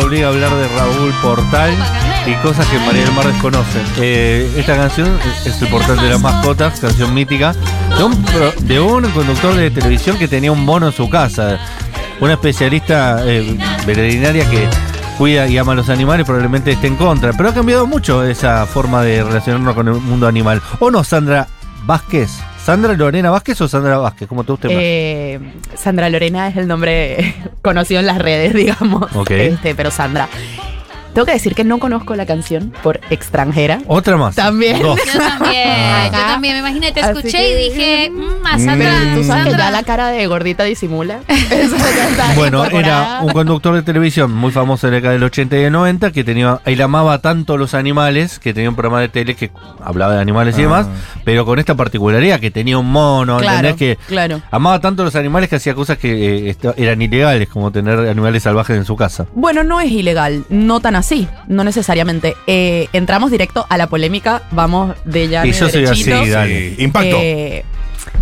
obliga a hablar de Raúl Portal y cosas que María del Mar desconoce. Eh, esta canción es el portal de las mascotas, canción mítica, de un, conductor de televisión que tenía un mono en su casa. Una especialista eh, veterinaria que cuida y ama a los animales probablemente esté en contra. Pero ha cambiado mucho esa forma de relacionarnos con el mundo animal. ¿O no, Sandra Vázquez? ¿Sandra Lorena Vázquez o Sandra Vázquez? ¿Cómo te guste más? Eh, Sandra Lorena es el nombre conocido en las redes, digamos. Ok. Este, pero Sandra. Tengo que decir que no conozco la canción por extranjera. Otra más. También. Dos. Yo también, yo Ajá. también, me imaginé, te escuché que- y dije, mmm, a Mm. Sandra, Tú sabes que Sandra. ya la cara de gordita disimula. Eso ya está Bueno, era un conductor de televisión muy famoso en la década del 80 y del 90 que tenía, él amaba tanto los animales que tenía un programa de tele que hablaba de animales y Ah. demás, pero con esta particularidad que tenía un mono, Claro, ¿entendés? Que claro. amaba tanto los animales que hacía cosas que eh, eran ilegales, como tener animales salvajes en su casa. Bueno, no es ilegal, no tan así, no necesariamente. Eh, entramos directo a la polémica, vamos de ya. Y yo soy así, dale. Sí, impacto. Eh,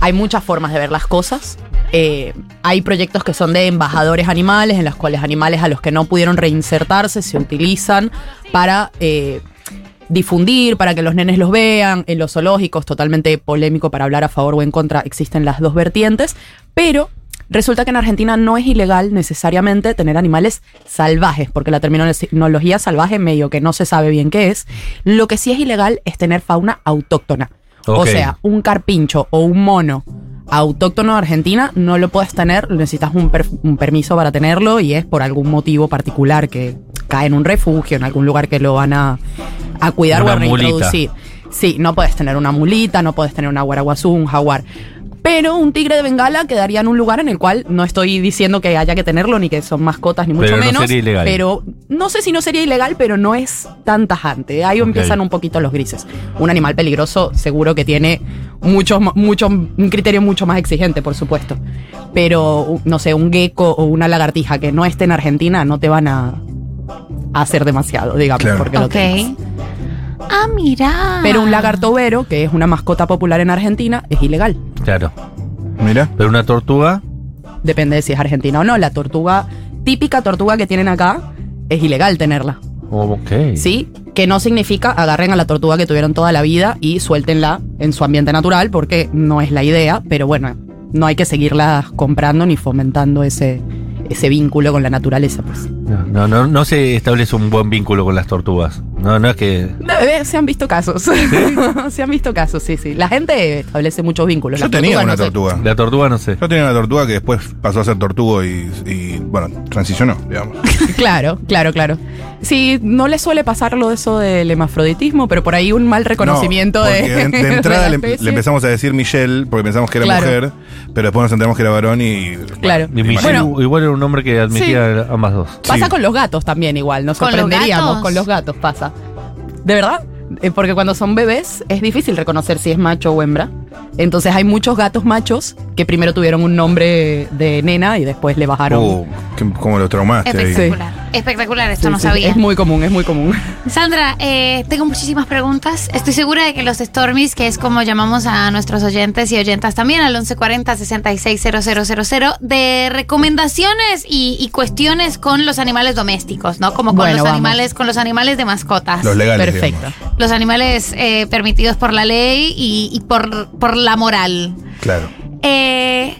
hay muchas formas de ver las cosas. Eh, hay proyectos que son de embajadores animales, en los cuales animales a los que no pudieron reinsertarse se utilizan para eh, difundir, para que los nenes los vean. En los zoológicos, totalmente polémico para hablar a favor o en contra, existen las dos vertientes. Pero resulta que en Argentina no es ilegal necesariamente tener animales salvajes, porque la terminología salvaje medio que no se sabe bien qué es. Lo que sí es ilegal es tener fauna autóctona. O sea, un carpincho o un mono autóctono de Argentina no lo puedes tener, necesitas un, per- un permiso para tenerlo y es por algún motivo particular que cae en un refugio, en algún lugar que lo van a, a cuidar Una o a mulita. reintroducir. Sí, no puedes tener una mulita, no puedes tener una guaraguazú, un jaguar. Pero un tigre de Bengala quedaría en un lugar en el cual no estoy diciendo que haya que tenerlo ni que son mascotas ni mucho Pero no menos. sería ilegal. Pero no sé si no sería ilegal, pero no es tan tajante. Ahí empiezan un poquito los grises. Un animal peligroso seguro que tiene mucho, mucho, un criterio mucho más exigente, por supuesto. Pero, no sé, un gecko o una lagartija que no esté en Argentina no te van a, hacer demasiado, digamos, Claro. porque lo Ok. tengas. Ah, mira. Pero un lagarto vero, que es una mascota popular en Argentina, es ilegal. Claro. Mira. Pero una tortuga, Depende de si es argentina o no. La tortuga, típica tortuga que tienen acá, es ilegal tenerla. oh, ok. ¿Sí? Que no significa agarren a la tortuga que tuvieron toda la vida y suéltenla en su ambiente natural, porque no es la idea, pero bueno, no hay que seguirla comprando ni fomentando ese, ese vínculo con la naturaleza, pues. No, no, no, no se establece un buen vínculo con las tortugas. No, no es que. Eh, Se han visto casos. Se han visto casos, sí, sí. La gente establece muchos vínculos. Yo Las tenía una no sé. tortuga. La tortuga no sé. Yo tenía una tortuga que después pasó a ser tortugo y, y, bueno, transicionó, digamos. Claro, claro, claro. Sí, no le suele pasar lo de eso del hermafroditismo, pero por ahí un mal reconocimiento No, de. de, de entrada la le, le empezamos a decir Michelle porque pensamos que era Claro. mujer, pero después nos enteramos que era varón y. Claro. Y Michelle Bueno. igual era un hombre que admitía ambas dos. Pasa Sí. con los gatos también igual, nos ¿Con los sorprenderíamos. Con los gatos pasa. ¿De verdad? Eh, Porque cuando son bebés es difícil reconocer si es macho o hembra. Entonces hay muchos gatos machos que primero tuvieron un nombre de nena y después le bajaron. Que- como lo traumaste ahí. Espectacular. Espectacular, esto Sí, no sí, sabía. Es muy común, es muy común. Sandra, eh, tengo muchísimas preguntas. Estoy segura de que los Stormies, que es como llamamos a nuestros oyentes y oyentas también, al 1140-660000, de recomendaciones y, y cuestiones con los animales domésticos, ¿no? Como con Bueno, los vamos. animales, con los animales de mascotas. Los legales. Perfecto. digamos. los animales eh, permitidos por la ley y, y por, por la moral. Claro. Eh,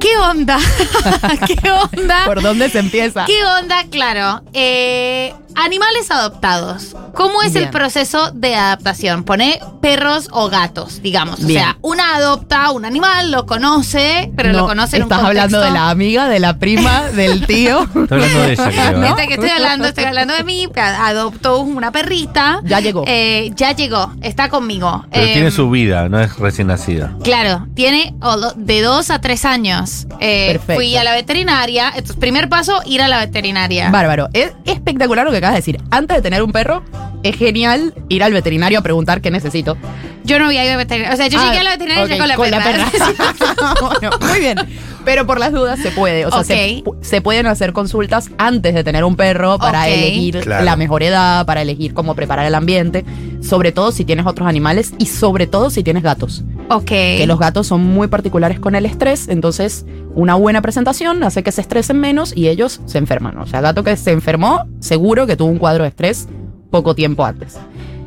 ¿Qué onda? ¿Qué onda? ¿Por dónde se empieza? ¿Qué onda? Claro. Eh, animales adoptados. ¿Cómo es el proceso de adaptación? Pone perros o gatos, digamos. O Bien. sea, una adopta un animal, lo conoce, pero No, lo conoce en un Estás hablando de la amiga, de la prima, del tío. Está hablando de ella, creo. que estoy hablando, estoy hablando de mí, adoptó una perrita. Ya llegó. Eh, ya llegó, está conmigo. Pero Eh, tiene su vida, no es recién nacida. Claro, tiene de dos a tres años. Eh, Perfecto. fui a la veterinaria. Entonces, primer paso, ir a la veterinaria. Bárbaro. Es espectacular lo que acabas de decir. Antes de tener un perro, es genial ir al veterinario a preguntar qué necesito. Yo no voy a ir a veterinaria. O sea, yo Ah, llegué a la veterinaria ok, ya con la perra. Bueno, muy bien. Pero por las dudas se puede. O sea, se, se pueden hacer consultas antes de tener un perro para elegir Claro. la mejor edad, para elegir cómo preparar el ambiente. Sobre todo si tienes otros animales y sobre todo si tienes gatos. Ok. Que los gatos son muy particulares con el estrés, entonces una buena presentación hace que se estresen menos y ellos se enferman. O sea, gato que se enfermó, seguro que tuvo un cuadro de estrés poco tiempo antes.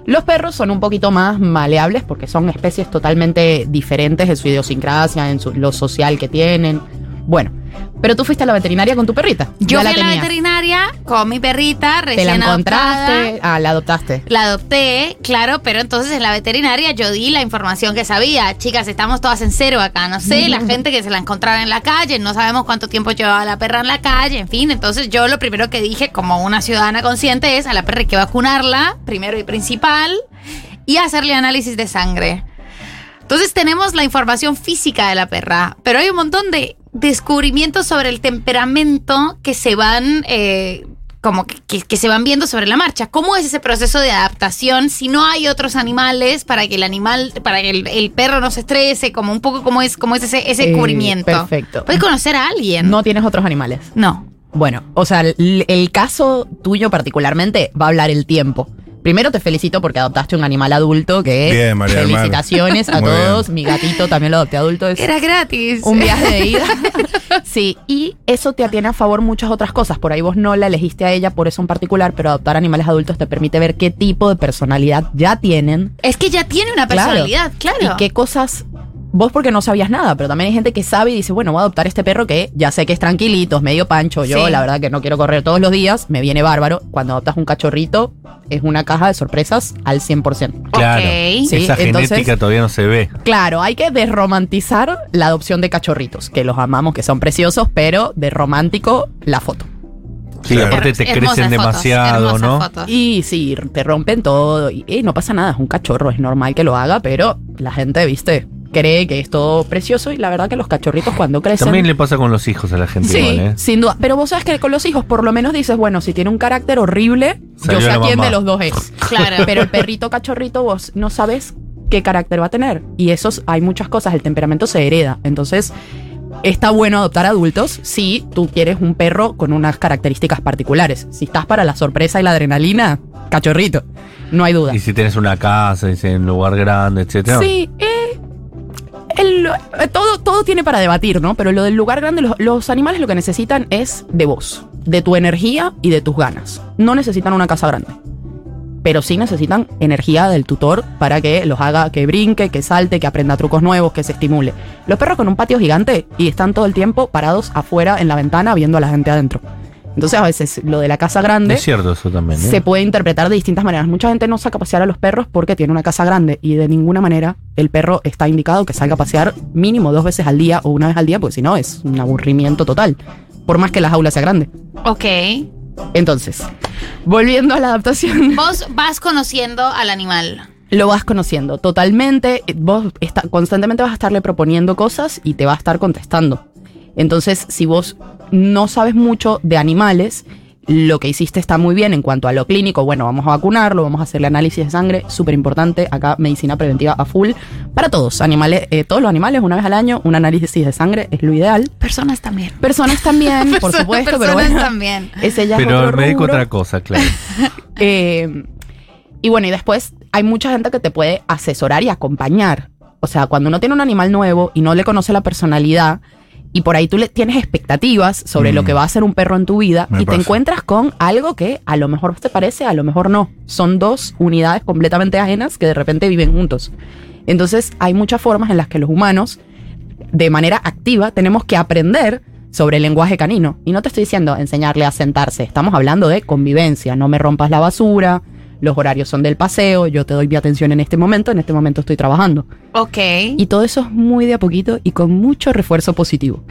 Los perros son un poquito más maleables porque son especies totalmente diferentes en su idiosincrasia, en su- lo social que tienen. Bueno, pero tú fuiste a la veterinaria con tu perrita. Yo Ya la fui a la veterinaria con mi perrita Te recién la encontraste, adoptada. ah, la adoptaste. La adopté, claro, pero entonces en la veterinaria yo di la información que sabía. Chicas, estamos todas en cero acá, no sé, la gente que se la encontraba en la calle, no sabemos cuánto tiempo llevaba la perra en la calle, en fin. Entonces yo lo primero que dije como una ciudadana consciente es a la perra hay que vacunarla, primero y principal, y hacerle análisis de sangre. Entonces tenemos la información física de la perra, pero hay un montón de descubrimientos sobre el temperamento que se van... eh, como que, se van viendo sobre la marcha. ¿Cómo es ese proceso de adaptación si no hay otros animales para que el animal, para que el, el perro no se estrese? Como un poco cómo es, cómo es ese, ese Eh, descubrimiento. perfecto. ¿Puedes conocer a alguien? No tienes otros animales. No. Bueno, o sea, el, el caso tuyo particularmente va a hablar el tiempo. Primero te felicito porque adoptaste un animal adulto que Bien, María felicitaciones a todos. Mi gatito también lo adopté adulto. Es Era gratis. un viaje de ida. sí, y eso te atiene a favor muchas otras cosas. Por ahí vos no la elegiste a ella por eso en particular, pero adoptar animales adultos te permite ver qué tipo de personalidad ya tienen Es que ya tiene una Claro. personalidad, claro. y qué cosas. Vos porque no sabías nada, pero también hay gente que sabe y dice, bueno, voy a adoptar este perro que ya sé que es tranquilito, es medio pancho. Yo, Sí. la verdad que no quiero correr todos los días, me viene bárbaro. Cuando adoptas un cachorrito, es una caja de sorpresas al 100%. Claro. Sí, Esa entonces- genética todavía no se ve. Claro, hay que desromantizar la adopción de cachorritos, que los amamos, que son preciosos, pero de romántico la foto. Sí, Claro. aparte te Hermosas crecen fotos, demasiado, ¿no? fotos. Y sí, te rompen todo. Y eh, no pasa nada, es un cachorro, es normal que lo haga, pero la gente, viste, cree que es todo precioso y la verdad que los cachorritos cuando crecen... También le pasa con los hijos a la gente Sí, igual, ¿eh? sin duda. Pero vos sabes que con los hijos por lo menos dices, bueno, si tiene un carácter horrible, Salió yo sé a quién de los dos es. Claro. Pero el perrito cachorrito vos no sabes qué carácter va a tener. Y esos hay muchas cosas, el temperamento se hereda. Entonces, está bueno adoptar adultos si tú quieres un perro con unas características particulares. Si estás para la sorpresa y la adrenalina, cachorrito, no hay duda. Y si tienes una casa, y si en un lugar grande, etcétera. Sí, el- eh, todo, todo tiene para debatir, ¿no? Pero lo del lugar grande, los, los animales lo que necesitan es de vos, de tu energía y de tus ganas. No necesitan una casa grande. Pero sí necesitan energía del tutor para que los haga que brinque, que salte, que aprenda trucos nuevos, que se estimule. Los perros con un patio gigante y están todo el tiempo parados afuera en la ventana viendo a la gente adentro. Entonces a veces lo de la casa grande Es cierto eso también, ¿eh? se puede interpretar de distintas maneras. Mucha gente no saca a pasear a los perros porque tiene una casa grande y de ninguna manera el perro está indicado que salga a pasear mínimo dos veces al día o una vez al día, porque si no es un aburrimiento total, por más que la jaula sea grande. Ok. Entonces, volviendo a la adaptación, Vos vas conociendo al animal. lo vas conociendo totalmente, vos está- constantemente vas a estarle proponiendo cosas y te va a estar contestando. Entonces, si vos no sabes mucho de animales, lo que hiciste está muy bien en cuanto a lo clínico. Bueno, vamos a vacunarlo, vamos a hacerle análisis de sangre, súper importante. Acá medicina preventiva a full. Para todos, animales, eh, todos los animales, una vez al año, un análisis de sangre es lo ideal. Personas también. Personas también, por Personas- supuesto, pero personas bueno. también. Ese ya es Pero otro el médico rubro. otra cosa, claro. Eh, y bueno, y después hay mucha gente que te puede asesorar y acompañar. O sea, cuando uno tiene un animal nuevo y no le conoce la personalidad, y por ahí tú le tienes expectativas sobre Mm. lo que va a ser un perro en tu vida, Me y te encuentras con algo que a lo mejor te parece, a lo mejor no. Son dos unidades completamente ajenas que de repente viven juntos. Entonces, hay muchas formas en las que los humanos, de manera activa, tenemos que aprender sobre el lenguaje canino. Y no te estoy diciendo enseñarle a sentarse, estamos hablando de convivencia, no me rompas la basura, los horarios son del paseo, yo te doy mi atención en este momento, en este momento estoy trabajando. Ok. Y todo eso es muy de a poquito y con mucho refuerzo positivo.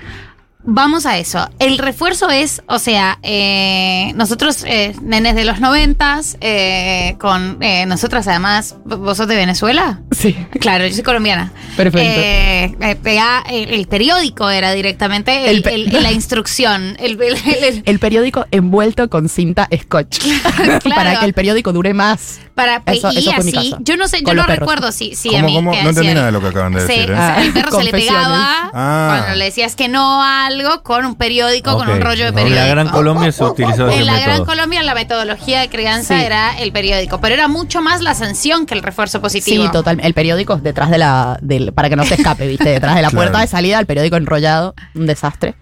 Vamos a eso. El refuerzo es, o sea, eh, nosotros, eh, nenes de los noventas, eh, con eh, nosotras además, ¿vos sos de Venezuela? Sí. Claro, yo soy colombiana. Perfecto. Eh, eh, el, el periódico era directamente el- El la instrucción. El, periódico envuelto con cinta scotch. Claro. Para que el periódico dure más. Para, Eso- y eso fue mi así, caso. yo no sé, yo no recuerdo si, si ¿Cómo, a mí. cómo? No entendí nada de lo que acaban de Sí, decir, ¿eh? o sea, el perro se le pegaba Ah. cuando le decías que no a algo con un periódico, con un rollo de En periódico. la Gran Colombia se utilizó ese En la Gran. Colombia la metodología de crianza Sí. era el periódico, pero era mucho más la sanción que el refuerzo positivo. Sí, total. El periódico detrás de la. del- para que no se escape, ¿viste? Detrás de la Claro. puerta de salida, el periódico enrollado. Un desastre.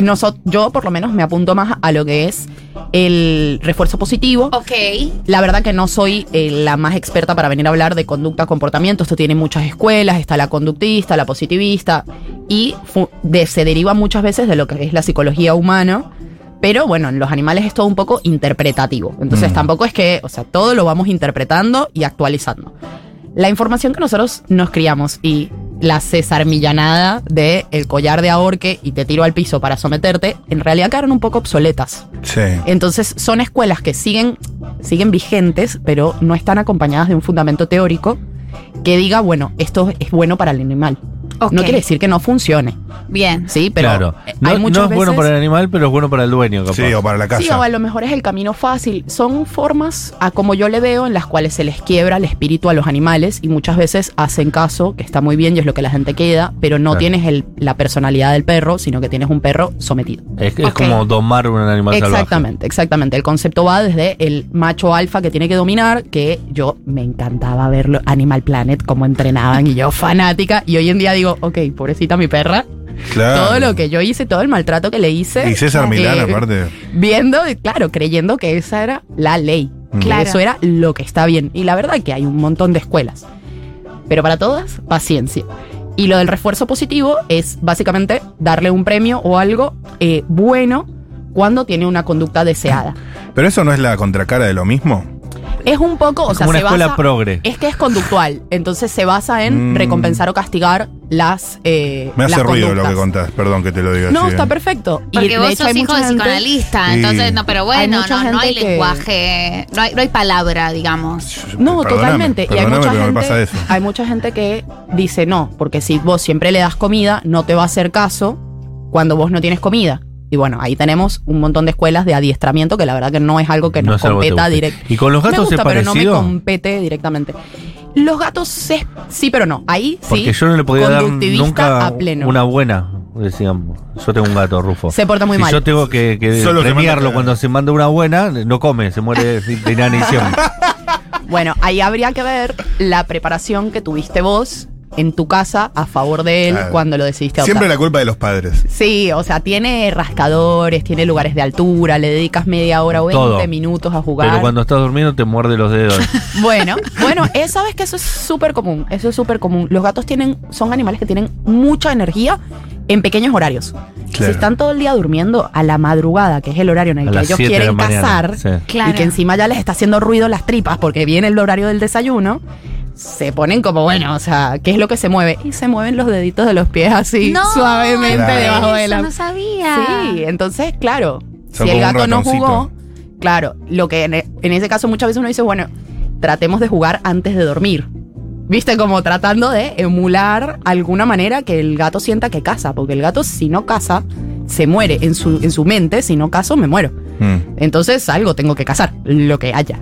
Eh, yo, por lo menos, me apunto más a lo que es el refuerzo positivo. Ok. La verdad que no soy eh, la más experta para venir a hablar de conducta, comportamiento. Esto tiene muchas escuelas, está la conductista, la positivista, y de- se deriva muchas veces de lo que es la psicología humana. Pero bueno, en los animales es todo un poco interpretativo. Entonces Mm. tampoco es que, o sea, todo lo vamos interpretando y actualizando. La información que nosotros nos criamos y la César Millanada de el collar de ahorque y te tiro al piso para someterte, en realidad quedaron un poco obsoletas. Sí. Entonces son escuelas que siguen, siguen vigentes, pero no están acompañadas de un fundamento teórico que diga, bueno, esto es bueno para el animal. No quiere decir que no funcione, Bien. ¿sí? Pero claro. No, hay no muchas es bueno para el animal, pero es bueno para el dueño, capaz. Sí, o para la casa. Sí, o a lo mejor es el camino fácil. Son formas, a como yo le veo, en las cuales se les quiebra el espíritu a los animales y muchas veces hacen caso, que está muy bien y es lo que la gente queda, pero no Claro. tienes el- la personalidad del perro, sino que tienes un perro sometido. Es, como domar un animal salvaje. Exactamente, exactamente. El concepto va desde el macho alfa que tiene que dominar, que yo me encantaba verlo, Animal Planet, cómo entrenaban y yo fanática. Y hoy en día digo, ok, pobrecita mi perra, Claro. todo lo que yo hice, todo el maltrato que le hice. Y César eh, Milán, aparte. Viendo, claro, creyendo que esa era la ley. Que Claro. eso era lo que está bien. Y la verdad que hay un montón de escuelas. Pero para todas, paciencia. Y lo del refuerzo positivo es básicamente darle un premio o algo eh, bueno cuando tiene una conducta deseada. Pero eso no es la contracara de lo mismo. Es un poco, o Es sea, como una se escuela basa- progre. Es que es conductual, entonces se basa en Mm. recompensar o castigar las. eh, Me hace las ruido lo que contás, perdón que te lo diga No, así. está ¿eh? perfecto. Y Porque de vos hecho sos hay hijo de psicoanalista, Sí. entonces no, pero bueno, mucha no, no hay que- lenguaje, no hay, no hay palabra, digamos. No, Perdóname, totalmente. Y hay mucha, gente, pasa eso. hay mucha gente que dice no, porque si vos siempre le das comida, no te va a hacer caso cuando vos no tienes comida. Y bueno, ahí tenemos un montón de escuelas de adiestramiento que la verdad que no es algo que No nos competa directamente. ¿Y con los me gatos gusta, es pero no me parecido? compete directamente. Los gatos es- sí, pero no. Ahí sí. Porque yo no le podía dar conductivista nunca a pleno. una buena, decíamos. Yo tengo un gato, Rufo. Se porta muy si mal. yo tengo que, que Solo se premiarlo cuando se manda una buena, no come, se muere de de inanición. Bueno, ahí habría que ver la preparación que tuviste vos en tu casa a favor de él Claro. cuando lo decidiste adoptar. Siempre la culpa de los padres. Sí, o sea, tiene rascadores, tiene lugares de altura, le dedicas media hora o 20 Todo. minutos a jugar. Pero cuando estás durmiendo te muerde los dedos. Bueno, bueno, eh, sabes que eso es súper común, eso es súper común. Los gatos tienen, son animales que tienen mucha energía en pequeños horarios. Claro. Si están todo el día durmiendo a la madrugada, que es el horario en el A que ellos 7 de la quieren cazar, Sí. Claro. y que encima ya les está haciendo ruido las tripas porque viene el horario del desayuno, se ponen como, bueno, o sea, ¿qué es lo que se mueve? Y se mueven los deditos de los pies así, No, suavemente Claro. debajo de eso la... no sabía. Sí, entonces, claro, Son si el gato no jugó, claro, lo que en, en ese caso muchas veces uno dice, bueno, tratemos de jugar antes de dormir. Viste, como tratando de emular alguna manera que el gato sienta que caza, porque el gato si no caza, se muere en su, en su mente, si no cazo, me muero. Mm, Entonces algo tengo que cazar, lo que haya.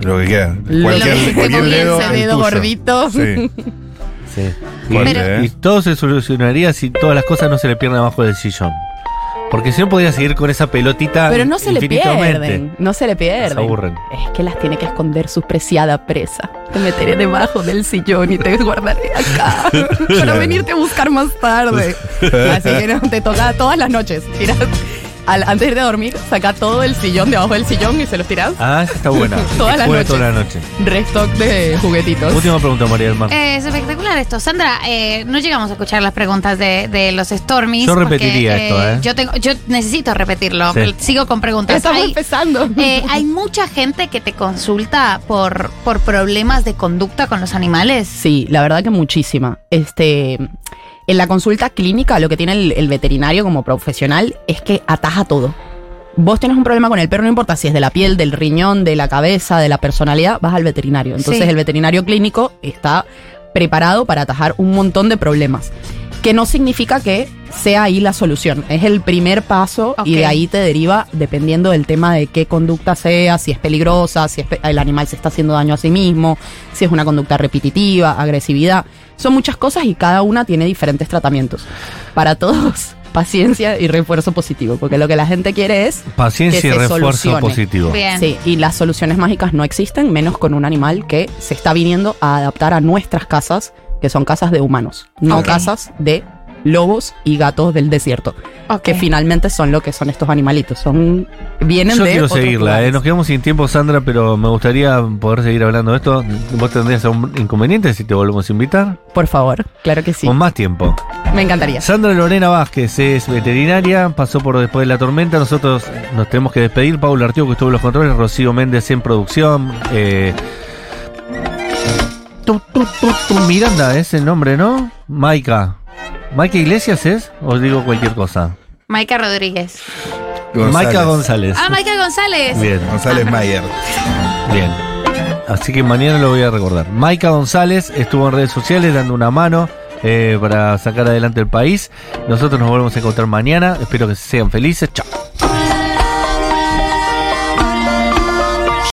Lo que quiera. Lo Cualquier, que cualquier dedo. dedo gordito. Sí. Sí. Y, y todo se solucionaría si todas las cosas no se le pierden abajo del sillón. Porque si no podía seguir con esa pelotita Pero no se le pierden, no se le pierden. Se aburren. Es que las tiene que esconder su preciada presa. Te meteré debajo del sillón y te guardaré acá para venirte a buscar más tarde. Así que no, te toca todas las noches. Tiras, al- antes de irte a dormir, saca todo el sillón debajo del sillón y se los tiras. Ah, esa está buena. Todas Que las juegue noches. toda la noche. Restock de juguetitos. Última pregunta, María del Mar. Eh, es espectacular esto. Sandra, eh, no llegamos a escuchar las preguntas de, de los Stormies. Yo porque, repetiría esto, ¿eh? Yo, tengo, yo necesito repetirlo. Sí. Sigo con preguntas. Estamos Hay- empezando. eh, hay mucha gente que te consulta por, por problemas de conducta con los animales. Sí, la verdad que muchísima. Este, en la consulta clínica, lo que tiene el, el veterinario como profesional es que ataja todo. Vos tenés un problema con el perro, no importa si es de la piel, del riñón, de la cabeza, de la personalidad, vas al veterinario. Entonces Sí. el veterinario clínico está preparado para atajar un montón de problemas. que no significa que sea ahí la solución. Es el primer paso y Ok. de ahí te deriva, dependiendo del tema de qué conducta sea, si es peligrosa, si es pe- el animal se está haciendo daño a sí mismo, si es una conducta repetitiva, agresividad. Son muchas cosas y cada una tiene diferentes tratamientos. Para todos, paciencia y refuerzo positivo, porque lo que la gente quiere es Paciencia que y se refuerzo solucione. positivo. Bien. Sí, y las soluciones mágicas no existen, menos con un animal que se está viniendo a adaptar a nuestras casas, que son casas de humanos, no casas de lobos y gatos del desierto, que finalmente son lo que son estos animalitos, son vienen Yo de quiero seguirla, eh. nos quedamos sin tiempo, Sandra, pero me gustaría poder seguir hablando de esto. ¿Vos tendrías algún inconveniente si te volvemos a invitar? Por favor, claro que sí, Con más tiempo. me encantaría. Sandra Lorena Vázquez es veterinaria, pasó por después de la tormenta. Nosotros nos tenemos que despedir. Paula Artigo, que estuvo en los controles, Rocío Méndez en producción. Eh, tu, tu, tu, tu, Miranda es el nombre, ¿no? Maika. ¿Maika Iglesias es? ¿O digo cualquier cosa? Maika Rodríguez. Maika González. Ah, Maika González. Bien, González Ah, Mayer. bien. Así que mañana lo voy a recordar. Maika González estuvo en redes sociales dando una mano eh, para sacar adelante el país. Nosotros nos volvemos a encontrar mañana. Espero que sean felices. Chao.